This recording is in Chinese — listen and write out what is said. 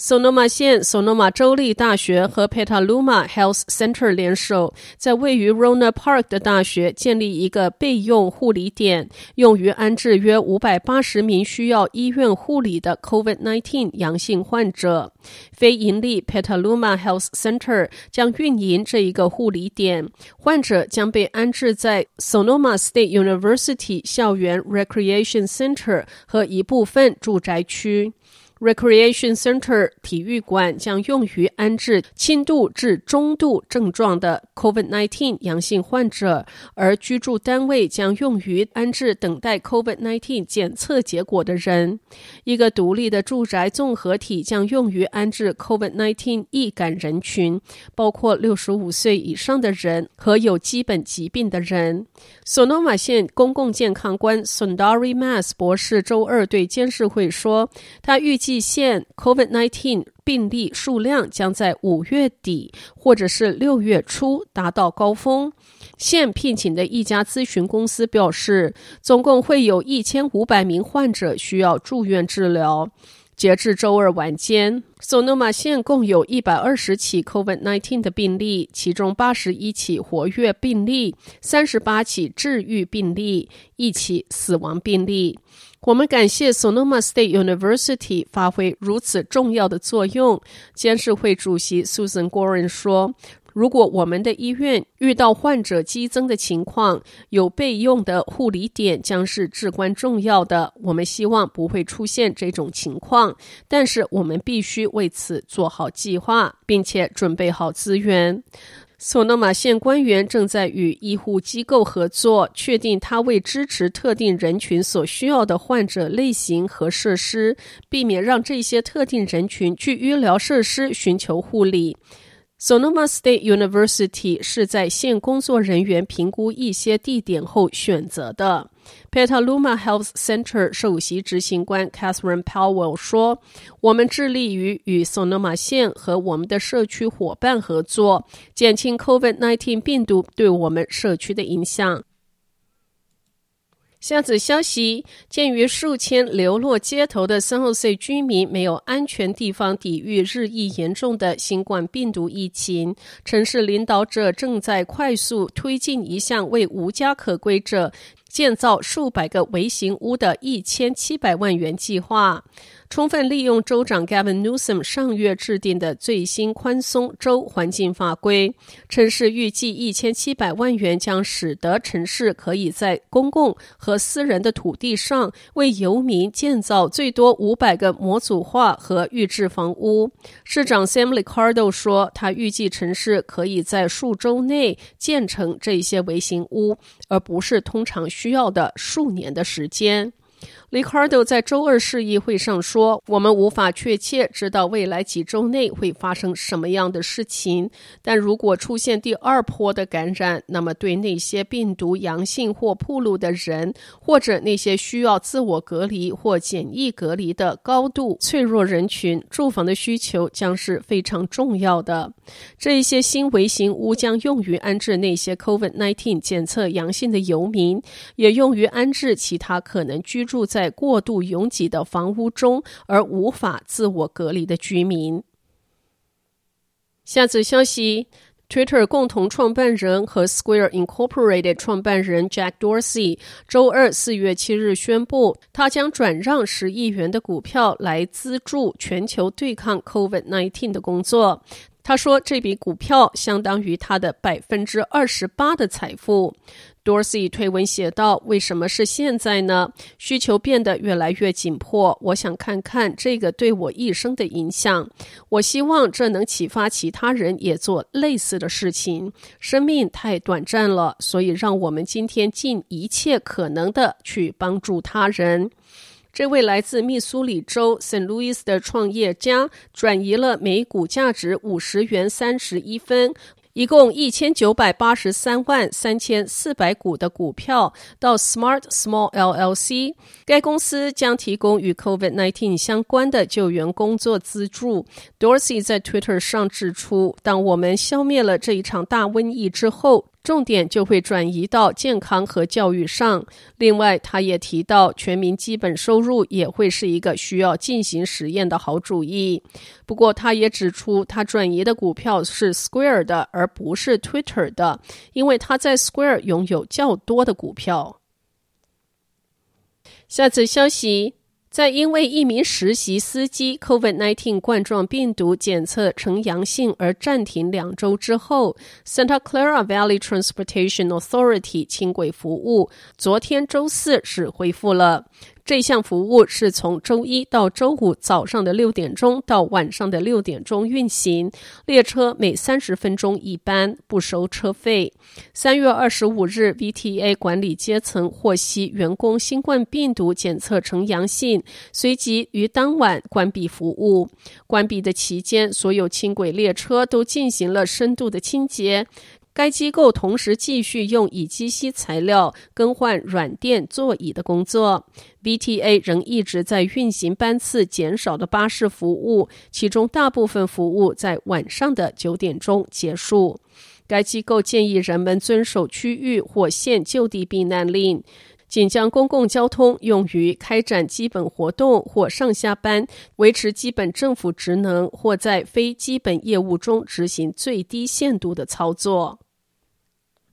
索诺玛县索诺玛州立大学和 Petaluma Health Center 联手，在位于 Rohnert Park 的大学建立一个备用护理点，用于安置约五百八十名需要医院护理的 COVID-19 阳性患者。非营利 Petaluma Health Center 将运营这一个护理点，患者将被安置在 Sonoma State University 校园 Recreation Center 和一部分住宅区。Recreation Center 体育馆将用于安置轻度至中度症状的 COVID-19 阳性患者，而居住单位将用于安置等待 COVID-19 检测结果的人。一个独立的住宅综合体将用于安置 COVID-19 易感人群，包括六十五岁以上的人和有基本疾病的人。索诺马县公共健康官 Sundari Mase 博士周二对监事会说，他预计。县 COVID-19 病例数量将在五月底或者是六月初达到高峰。现聘请的一家咨询公司表示，总共会有一千五百名患者需要住院治疗。截至周二晚间，索诺玛县共有一百二十起 COVID-19 的病例，其中八十一起活跃病例，三十八起治愈病例，一起死亡病例。我们感谢 Sonoma State University 发挥如此重要的作用。监事会主席 Susan Gorin 说：“如果我们的医院遇到患者激增的情况，有备用的护理点将是至关重要的。我们希望不会出现这种情况，但是我们必须为此做好计划，并且准备好资源。”索诺玛县官员正在与医护机构合作，确定他为支持特定人群所需要的患者类型和设施，避免让这些特定人群去医疗设施寻求护理。Sonoma State University 是在县工作人员评估一些地点后选择的。Petaluma Health Center 首席执行官 Catherine Powell 说：“我们致力于与 Sonoma 县和我们的社区伙伴合作，减轻 COVID-19 病毒对我们社区的影响。”下则消息，鉴于数千流落街头的三后岁居民没有安全地方抵御日益严重的新冠病毒疫情，城市领导者正在快速推进一项为无家可归者建造数百个微型屋的一千七百万元计划。充分利用州长 Gavin Newsom 上月制定的最新宽松州环境法规，城市预计一千七百万元将使得城市可以在公共和私人的土地上为游民建造最多五百个模组化和预制房屋。市长 Sam Liccardo 说，他预计城市可以在数周内建成这些微型屋，而不是通常需要的数年的时间。LICARDO 在周二市议会上说：“我们无法确切知道未来几周内会发生什么样的事情，但如果出现第二波的感染，那么对那些病毒阳性或暴露的人，或者那些需要自我隔离或简易隔离的高度脆弱人群，住房的需求将是非常重要的。这一些新微型屋将用于安置那些 COVID-19 检测阳性的游民，也用于安置其他可能居住在。”过度拥挤的房屋中而无法自我隔离的居民。下则消息：Twitter 共同创办人和 Square Incorporated 创办人 Jack Dorsey 周二四月七日宣布，他将转让十亿元的股票来资助全球对抗 COVID-19 的工作。他说，这笔股票相当于他的百分之二十八的财富。Dorsey 推文写道：“为什么是现在呢？需求变得越来越紧迫。我想看看这个对我一生的影响。我希望这能启发其他人也做类似的事情。生命太短暂了，所以让我们今天尽一切可能的去帮助他人。”这位来自密苏里州圣路易斯的创业家转移了每股价值五十元三十一分。一共一千九百八十三万三千四百股的股票到 Smart Small LLC，该公司将提供与 COVID-19 相关的救援工作资助。Dorsey 在 Twitter 上指出，当我们消灭了这一场大瘟疫之后，重点就会转移到健康和教育上。另外，他也提到，全民基本收入也会是一个需要进行实验的好主意。不过，他也指出，他转移的股票是 Square 的，而不是 Twitter 的，因为他在 Square 拥有较多的股票。下次消息。在因为一名实习司机 COVID-19 冠状病毒检测呈阳性而暂停两周之后，Santa Clara Valley Transportation Authority 轻轨服务昨天周四是恢复了。这项服务是从周一到周五早上的六点钟到晚上的六点钟运行，列车每三十分钟一班，不收车费。三月二十五日，VTA 管理阶层获悉员工新冠病毒检测呈阳性，随即于当晚关闭服务。关闭的期间，所有轻轨列车都进行了深度的清洁。该机构同时继续用乙基烯材料更换软垫座椅的工作。VTA 仍一直在运行班次减少的巴士服务，其中大部分服务在晚上的九点钟结束。该机构建议人们遵守区域或县就地避难令，仅将公共交通用于开展基本活动或上下班、维持基本政府职能或在非基本业务中执行最低限度的操作。